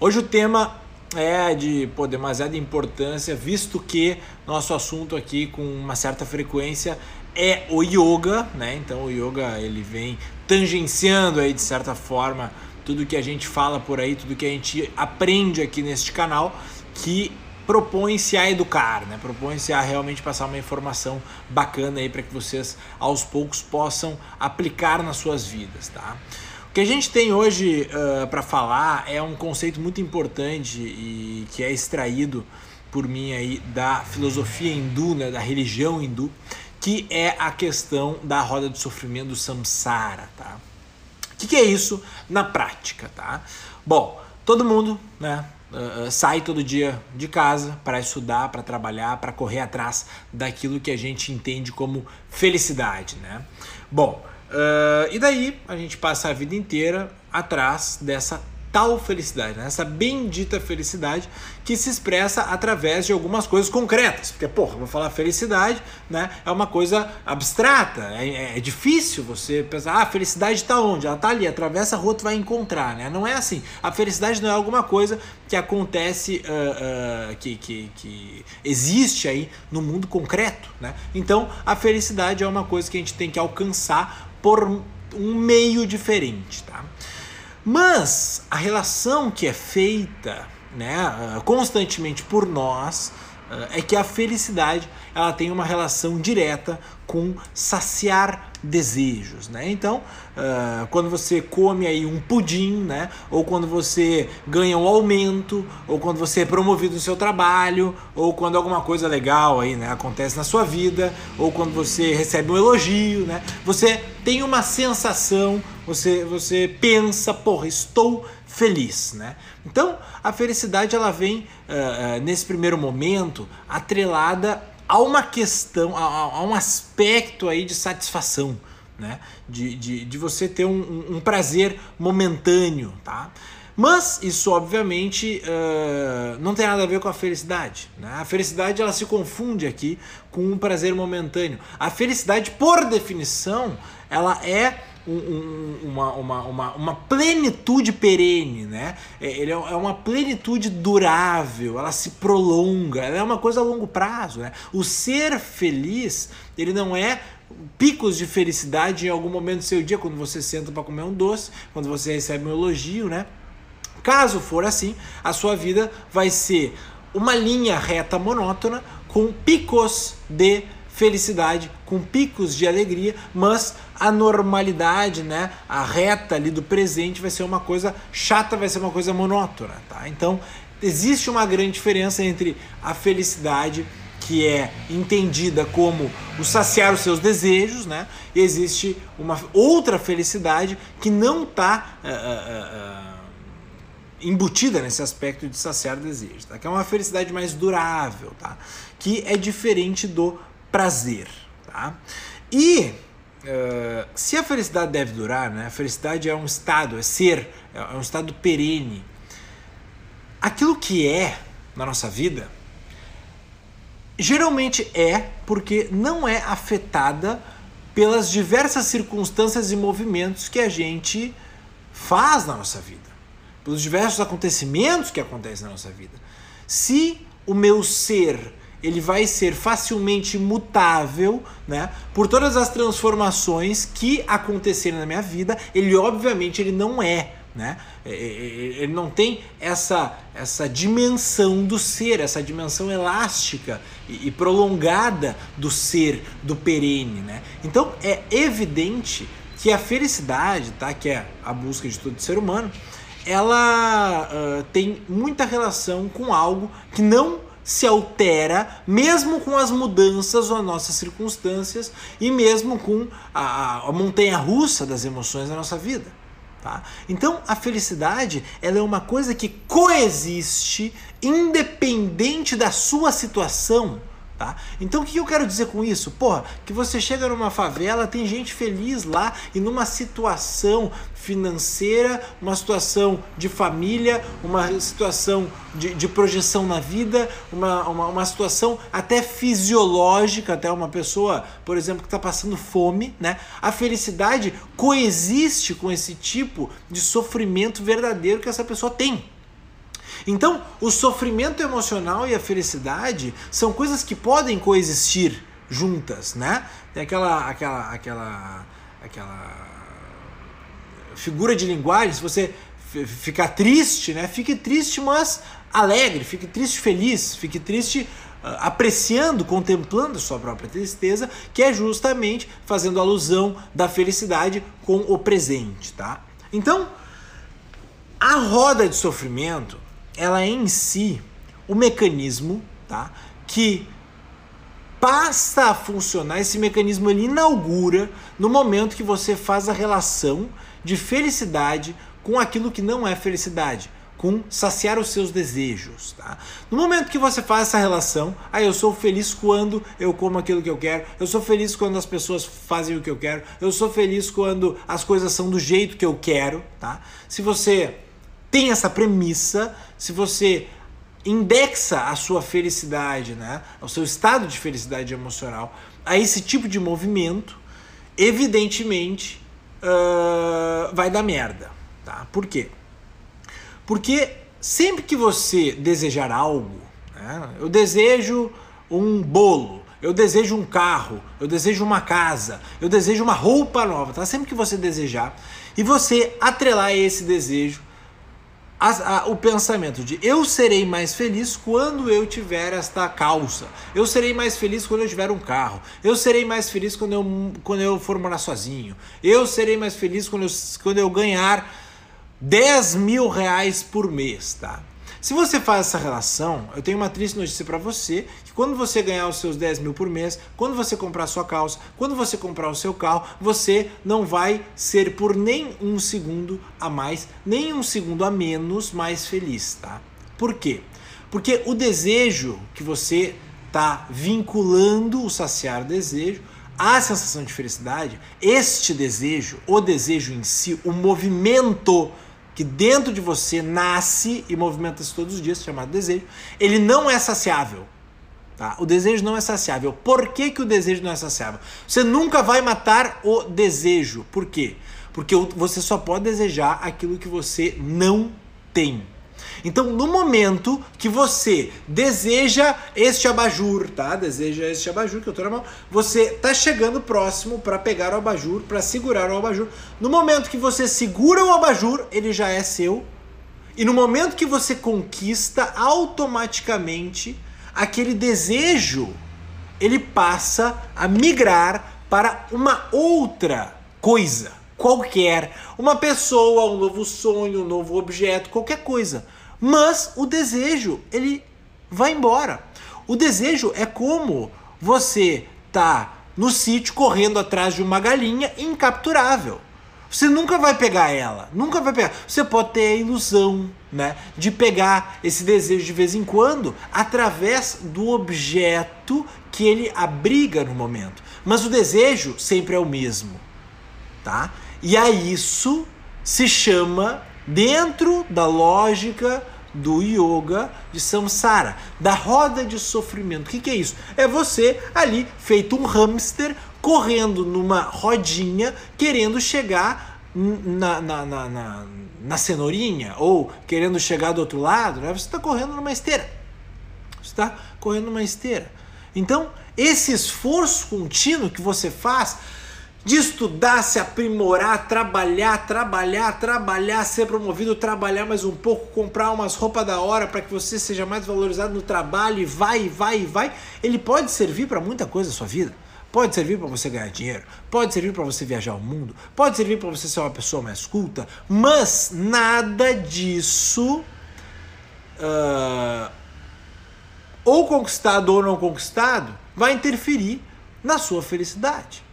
Hoje o tema é de pô, demasiada importância, visto que nosso assunto aqui com uma certa frequência é o yoga, né? Então o yoga ele vem tangenciando aí de certa forma tudo que a gente fala por aí, tudo que a gente aprende aqui neste canal, que propõe-se a educar, né? Propõe-se a realmente passar uma informação bacana aí para que vocês aos poucos possam aplicar nas suas vidas, tá? O que a gente tem hoje uh, para falar é um conceito muito importante e que é extraído por mim aí da filosofia hindu, né, da religião hindu, que é a questão da roda do sofrimento do samsara, tá? O que, que é isso na prática, tá? Bom, todo mundo, né, uh, sai todo dia de casa para estudar, para trabalhar, para correr atrás daquilo que a gente entende como felicidade, né? Bom, uh, e daí a gente passa a vida inteira atrás dessa tal felicidade, né? essa bendita felicidade que se expressa através de algumas coisas concretas. Porque, porra, vou falar felicidade, né? É uma coisa abstrata, é, é, é difícil você pensar, ah, a felicidade está onde? Ela está ali, atravessa a rua, tu vai encontrar, né? Não é assim. A felicidade não é alguma coisa que acontece, uh, uh, que, que, que existe aí no mundo concreto, né? Então, a felicidade é uma coisa que a gente tem que alcançar por um meio diferente, tá? Mas a relação que é feita né, constantemente por nós é que a felicidade ela tem uma relação direta com saciar desejos, né? Então, uh, quando você come aí um pudim, né? Ou quando você ganha um aumento, ou quando você é promovido no seu trabalho, ou quando alguma coisa legal aí, né, acontece na sua vida, ou quando você recebe um elogio, né? Você tem uma sensação, você você pensa, porra, estou feliz, né? Então, a felicidade ela vem uh, uh, nesse primeiro momento atrelada a uma questão, a, a, um aspecto aí de satisfação, né? De, de, de você ter um, um, prazer momentâneo, tá? Mas isso, obviamente, uh, não tem nada a ver com a felicidade. Né? A felicidade ela se confunde aqui com um prazer momentâneo. A felicidade, por definição, ela é um, uma, uma, uma, uma, plenitude perene, né? É, ele é, é uma plenitude durável, ela se prolonga, ela é uma coisa a longo prazo, né? O ser feliz, ele não é picos de felicidade em algum momento do seu dia, quando você senta para comer um doce, quando você recebe um elogio, né? Caso for assim, a sua vida vai ser uma linha reta monótona com picos de felicidade, com picos de alegria, mas a normalidade, né, a reta ali do presente vai ser uma coisa chata, vai ser uma coisa monótona, tá? Então, existe uma grande diferença entre a felicidade que é entendida como o saciar os seus desejos, né? E existe uma outra felicidade que não está uh, uh, uh, embutida nesse aspecto de saciar desejos, tá? Que é uma felicidade mais durável, tá? Que é diferente do prazer. Tá? E uh, se a felicidade deve durar, né? a felicidade é um estado, é ser, é um estado perene. Aquilo que é na nossa vida geralmente é porque não é afetada pelas diversas circunstâncias e movimentos que a gente faz na nossa vida, pelos diversos acontecimentos que acontecem na nossa vida. Se o meu ser ele vai ser facilmente mutável, né? Por todas as transformações que acontecerem na minha vida, ele obviamente ele não é, né? Ele não tem essa essa dimensão do ser, essa dimensão elástica e, prolongada do ser, do perene, né? Então é evidente que a felicidade, tá? Que é a busca de todo ser humano, ela uh, tem muita relação com algo que não se altera, mesmo com as mudanças ou nossas circunstâncias e mesmo com a, a montanha russa das emoções da nossa vida. Tá? Então a felicidade ela é uma coisa que coexiste independente da sua situação Tá? Então o que eu quero dizer com isso? Porra, que você chega numa favela, tem gente feliz lá e numa situação financeira, uma situação de família, uma situação de, de projeção na vida, uma, uma, uma, situação até fisiológica, até uma pessoa, por exemplo, que está passando fome, né? A felicidade coexiste com esse tipo de sofrimento verdadeiro que essa pessoa tem. Então, o sofrimento emocional e a felicidade são coisas que podem coexistir juntas, né? Tem aquela aquela aquela aquela figura de linguagem, se você ficar triste, né? Fique triste, mas alegre, fique triste feliz, fique triste uh, apreciando, contemplando sua própria tristeza, que é justamente fazendo alusão da felicidade com o presente, tá? Então, a roda de sofrimento, ela é em si o mecanismo, tá? Que passa a funcionar, esse mecanismo ele inaugura no momento que você faz a relação de felicidade com aquilo que não é felicidade, com saciar os seus desejos. Tá? No momento que você faz essa relação, aí ah, eu sou feliz quando eu como aquilo que eu quero, eu sou feliz quando as pessoas fazem o que eu quero, eu sou feliz quando as coisas são do jeito que eu quero. Tá? Se você tem essa premissa, se você indexa a sua felicidade, né, o seu estado de felicidade emocional a esse tipo de movimento, evidentemente uh, vai dar merda. Tá? Por quê? Porque sempre que você desejar algo, né, eu desejo um bolo, eu desejo um carro, eu desejo uma casa, eu desejo uma roupa nova, tá? Sempre que você desejar e você atrelar esse desejo a, a, o pensamento de eu serei mais feliz quando eu tiver esta calça, eu serei mais feliz quando eu tiver um carro, eu serei mais feliz quando eu, quando eu for morar sozinho, eu serei mais feliz quando eu, quando eu ganhar 10 mil reais por mês, tá? Se você faz essa relação, eu tenho uma triste notícia para você, que quando você ganhar os seus 10 mil por mês, quando você comprar a sua calça, quando você comprar o seu carro, você não vai ser por nem um segundo a mais, nem um segundo a menos mais feliz, tá? Por quê? Porque o desejo que você tá vinculando o saciar desejo à sensação de felicidade, este desejo, o desejo em si, o movimento que dentro de você nasce e movimenta-se todos os dias, chamado desejo, ele não é saciável. Tá? O desejo não é saciável. Por que, que o desejo não é saciável? Você nunca vai matar o desejo. Por quê? Porque você só pode desejar aquilo que você não tem. Então, no momento que você deseja este abajur, tá? Deseja este abajur que eu tô na mão, você tá chegando próximo para pegar o abajur, para segurar o abajur. No momento que você segura o abajur, ele já é seu. E no momento que você conquista, automaticamente aquele desejo ele passa a migrar para uma outra coisa qualquer, uma pessoa, um novo sonho, um novo objeto, qualquer coisa. Mas o desejo, ele vai embora. O desejo é como você tá no sítio correndo atrás de uma galinha incapturável. Você nunca vai pegar ela, nunca vai pegar. Você pode ter a ilusão, né, de pegar esse desejo de vez em quando através do objeto que ele abriga no momento. Mas o desejo sempre é o mesmo, tá? E a isso se chama dentro da lógica do yoga de samsara, da roda de sofrimento. O que, é isso? É você ali feito um hamster correndo numa rodinha querendo chegar na, na, na, na, na cenourinha ou querendo chegar do outro lado, né? você está correndo numa esteira. Você está correndo numa esteira. Então, esse esforço contínuo que você faz de estudar, se aprimorar, trabalhar, trabalhar, trabalhar, ser promovido, trabalhar mais um pouco, comprar umas roupas da hora para que você seja mais valorizado no trabalho e vai, vai, vai, ele pode servir para muita coisa na sua vida. Pode servir para você ganhar dinheiro, pode servir para você viajar o mundo, pode servir para você ser uma pessoa mais culta, mas nada disso, uh, ou conquistado ou não conquistado, vai interferir na sua felicidade.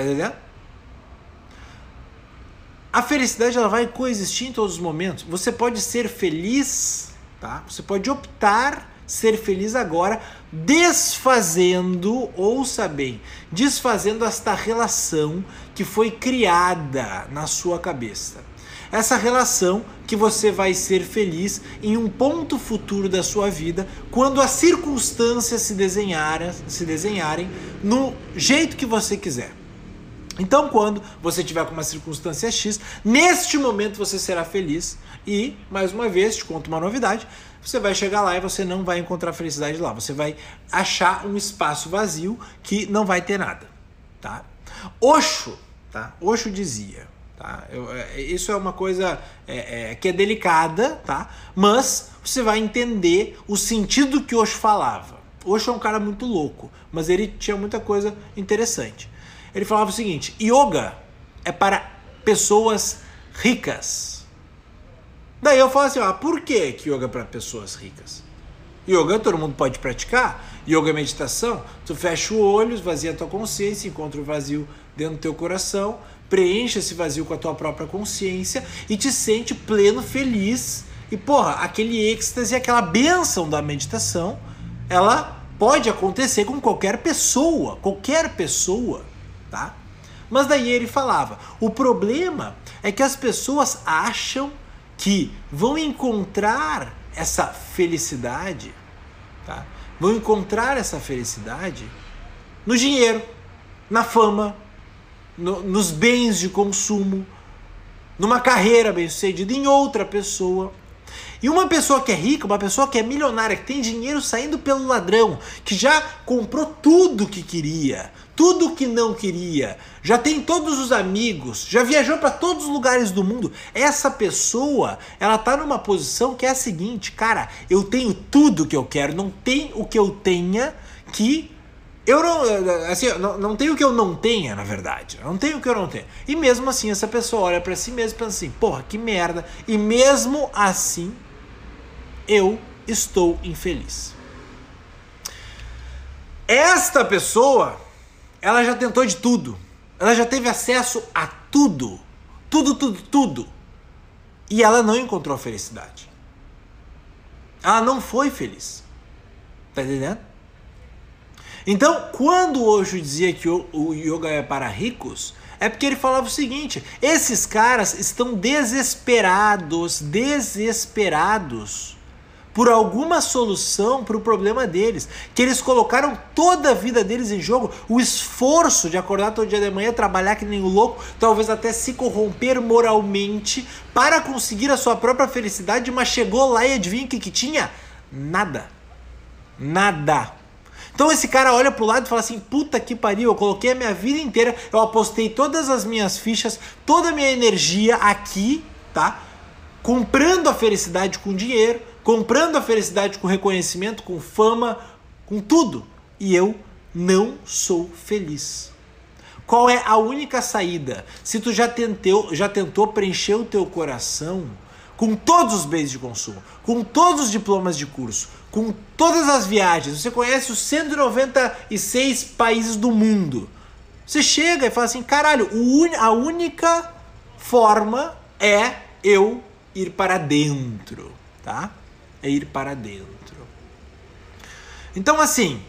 Tá entendendo? A felicidade ela vai coexistir em todos os momentos. Você pode ser feliz, tá? Você pode optar ser feliz agora, desfazendo, ouça bem, desfazendo esta relação que foi criada na sua cabeça. Essa relação que você vai ser feliz em um ponto futuro da sua vida, quando as circunstâncias se desenharem, se desenharem no jeito que você quiser. Então, quando você tiver com uma circunstância X, neste momento você será feliz e, mais uma vez, te conto uma novidade, você vai chegar lá e você não vai encontrar felicidade lá. Você vai achar um espaço vazio que não vai ter nada, tá? Osho, tá? Osho dizia, tá? Eu, é, isso é uma coisa é, é, que é delicada, tá? Mas você vai entender o sentido que Osho falava. Osho é um cara muito louco, mas ele tinha muita coisa interessante. Ele falava o seguinte: yoga é para pessoas ricas. Daí eu falo assim: ah, por que, yoga é para pessoas ricas? Yoga todo mundo pode praticar. Yoga é meditação. Tu fecha o olho, esvazia a tua consciência, encontra o vazio dentro do teu coração, preenche esse vazio com a tua própria consciência e te sente pleno, feliz. E porra, aquele êxtase, aquela benção da meditação, ela pode acontecer com qualquer pessoa, qualquer pessoa tá? Mas daí ele falava: o problema é que as pessoas acham que vão encontrar essa felicidade, tá? Vão encontrar essa felicidade no dinheiro, na fama, no, nos bens de consumo, numa carreira bem-sucedida em outra pessoa. E uma pessoa que é rica, uma pessoa que é milionária, que tem dinheiro saindo pelo ladrão, que já comprou tudo que queria, tudo que não queria, já tem todos os amigos, já viajou para todos os lugares do mundo. Essa pessoa, ela tá numa posição que é a seguinte, cara, eu tenho tudo que eu quero, não tem o que eu tenha que eu não, assim, não, não tenho o que eu não tenha, na verdade. Não tenho o que eu não tenho. E mesmo assim, essa pessoa olha para si mesma e pensa assim: porra, que merda. E mesmo assim, eu estou infeliz. Esta pessoa, ela já tentou de tudo. Ela já teve acesso a tudo. Tudo, tudo, tudo. E ela não encontrou felicidade. Ela não foi feliz. Tá entendendo? Então, quando hoje dizia que o yoga é para ricos, é porque ele falava o seguinte: esses caras estão desesperados, desesperados por alguma solução para o problema deles, que eles colocaram toda a vida deles em jogo, o esforço de acordar todo dia de manhã, trabalhar que nem um louco, talvez até se corromper moralmente para conseguir a sua própria felicidade, mas chegou lá e adivinha o que, que tinha? Nada. Nada. Então esse cara olha pro lado e fala assim: puta que pariu, eu coloquei a minha vida inteira, eu apostei todas as minhas fichas, toda a minha energia aqui, tá? Comprando a felicidade com dinheiro, comprando a felicidade com reconhecimento, com fama, com tudo. E eu não sou feliz. Qual é a única saída? Se tu já tentou, já tentou preencher o teu coração com todos os bens de consumo, com todos os diplomas de curso, com todas as viagens, você conhece os 196 países do mundo. Você chega e fala assim: caralho, a única forma é eu ir para dentro, tá? é ir para dentro. Então, assim,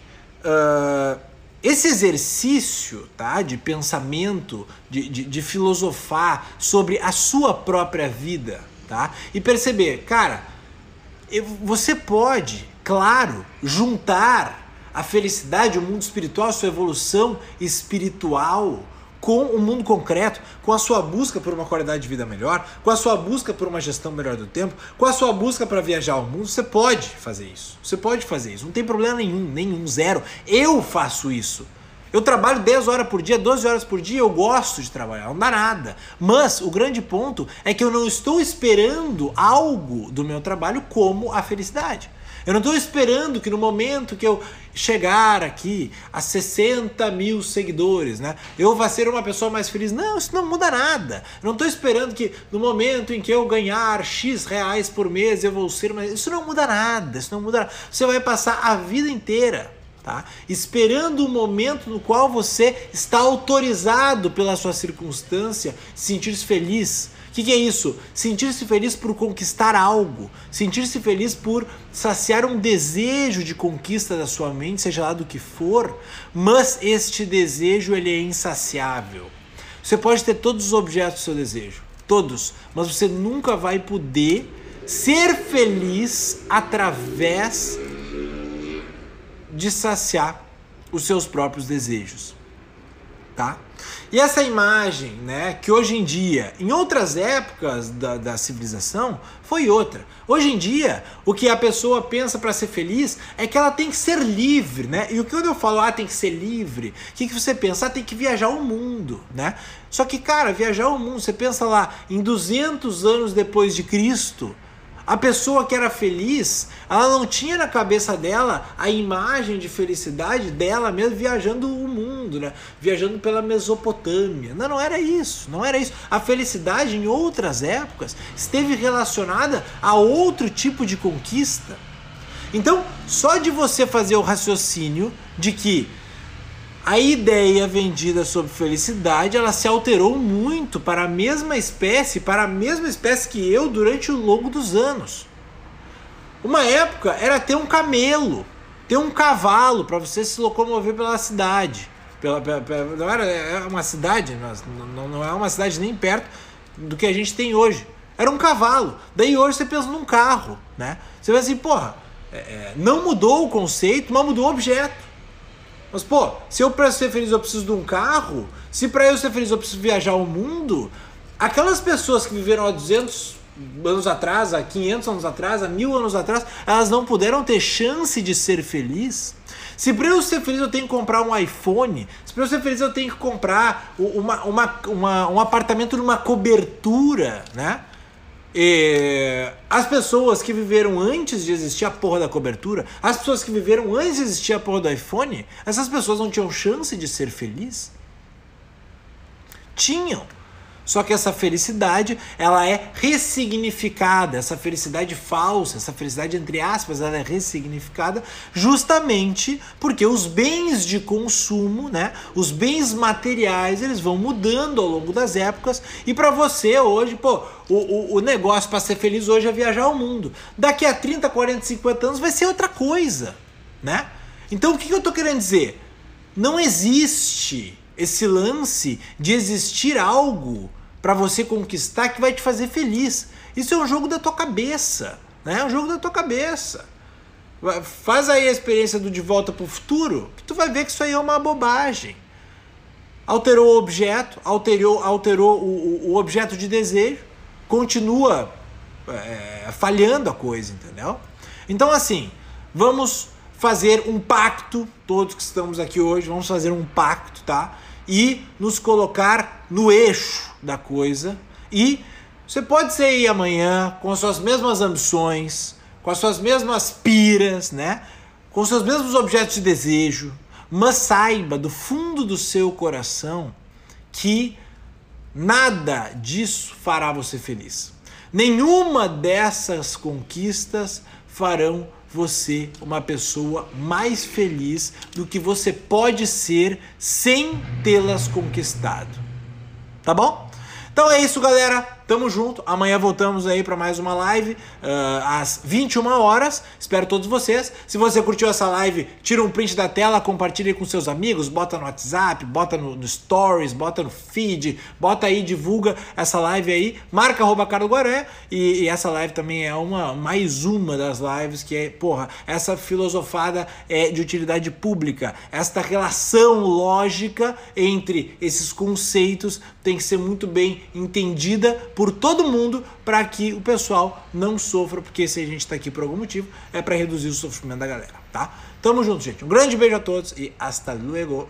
uh, esse exercício tá, de pensamento, de, de, de, filosofar sobre a sua própria vida, tá? E perceber, cara, você pode, claro, juntar a felicidade, o mundo espiritual, a sua evolução espiritual com o mundo concreto, com a sua busca por uma qualidade de vida melhor, com a sua busca por uma gestão melhor do tempo, com a sua busca para viajar ao mundo, você pode fazer isso. Você pode fazer isso. Não tem problema nenhum, nenhum, zero. Eu faço isso. Eu trabalho 10 horas por dia, 12 horas por dia, eu gosto de trabalhar, não dá nada. Mas o grande ponto é que eu não estou esperando algo do meu trabalho como a felicidade. Eu não estou esperando que no momento que eu chegar aqui a 60 mil seguidores, né, eu vá ser uma pessoa mais feliz. Não, isso não muda nada. Eu não estou esperando que no momento em que eu ganhar X reais por mês eu vou ser mais. Isso não muda nada. Isso não muda nada. Você vai passar a vida inteira. Tá? Esperando o momento no qual você está autorizado pela sua circunstância sentir-se feliz, o que, que, é isso? Sentir-se feliz por conquistar algo, sentir-se feliz por saciar um desejo de conquista da sua mente, seja lá do que for, mas este desejo ele é insaciável. Você pode ter todos os objetos do seu desejo, todos, mas você nunca vai poder ser feliz através de saciar os seus próprios desejos, tá? E essa imagem, né, que hoje em dia, em outras épocas da, da civilização, foi outra. Hoje em dia, o que a pessoa pensa para ser feliz é que ela tem que ser livre, né? E o que quando eu falo, ah, tem que ser livre, o que, que você pensa? Ah, tem que viajar o mundo, né? Só que, cara, viajar o mundo, você pensa lá, em 200 anos depois de Cristo, a pessoa que era feliz, ela não tinha na cabeça dela a imagem de felicidade dela mesmo viajando o mundo, né? Viajando pela Mesopotâmia. Não, não era isso, não era isso. A felicidade em outras épocas esteve relacionada a outro tipo de conquista. Então, só de você fazer o raciocínio de que a ideia vendida sobre felicidade ela se alterou muito para a mesma espécie, para a mesma espécie que eu durante o longo dos anos. Uma época era ter um camelo, ter um cavalo para você se locomover pela cidade. Pela, pela, pela, não era é uma cidade, não, não é uma cidade nem perto do que a gente tem hoje. Era um cavalo. Daí hoje você pensa num carro, né? Você vai assim, porra, é, é não mudou o conceito, mas mudou o objeto. Mas, pô, se eu para ser feliz eu preciso de um carro, se para eu ser feliz eu preciso viajar o mundo, aquelas pessoas que viveram há 200 anos atrás, há 500 anos atrás, há mil anos atrás, elas não puderam ter chance de ser feliz. Se para eu ser feliz eu tenho que comprar um iPhone, se para eu ser feliz eu tenho que comprar uma, uma, uma, um apartamento numa cobertura, né? E as pessoas que viveram antes de existir a porra da cobertura, as pessoas que viveram antes de existir a porra do iPhone, essas pessoas não tinham chance de ser felizes? Tinham. Só que essa felicidade, ela é ressignificada, essa felicidade falsa, essa felicidade entre aspas, ela é ressignificada justamente porque os bens de consumo, né, os bens materiais, eles vão mudando ao longo das épocas e para você hoje, pô, o, o, o negócio para ser feliz hoje é viajar ao mundo. Daqui a 30, 40, 50 anos vai ser outra coisa, né? Então o que, que eu tô querendo dizer? Não existe esse lance de existir algo para você conquistar que vai te fazer feliz. Isso é um jogo da tua cabeça, né? É um jogo da tua cabeça. Faz aí a experiência do De Volta para o Futuro, que tu vai ver que isso aí é uma bobagem. Alterou o objeto, alterou, alterou o, o objeto de desejo, continua é, falhando a coisa, entendeu? Então, assim, vamos fazer um pacto, todos que estamos aqui hoje, vamos fazer um pacto, tá? E nos colocar no eixo da coisa e você pode aí amanhã com as suas mesmas ambições, com as suas mesmas piras, né? Com os seus mesmos objetos de desejo, mas saiba do fundo do seu coração que nada disso fará você feliz. Nenhuma dessas conquistas farão você uma pessoa mais feliz do que você pode ser sem tê-las conquistado. Tá bom? Então é isso, galera. Tamo junto. Amanhã voltamos aí para mais uma live uh, às 21 horas. Espero todos vocês. Se você curtiu essa live, tira um print da tela, compartilhe com seus amigos, bota no WhatsApp, bota no, no Stories, bota no feed, bota aí, divulga essa live aí. Marca arroba Guaré. E, e, essa live também é uma mais uma das lives que é, porra, essa filosofada é de utilidade pública. Esta relação lógica entre esses conceitos tem que ser muito bem entendida por todo mundo para que o pessoal não sofra, porque se a gente está aqui por algum motivo, é para reduzir o sofrimento da galera, tá? Tamo junto, gente. Um grande beijo a todos e hasta luego.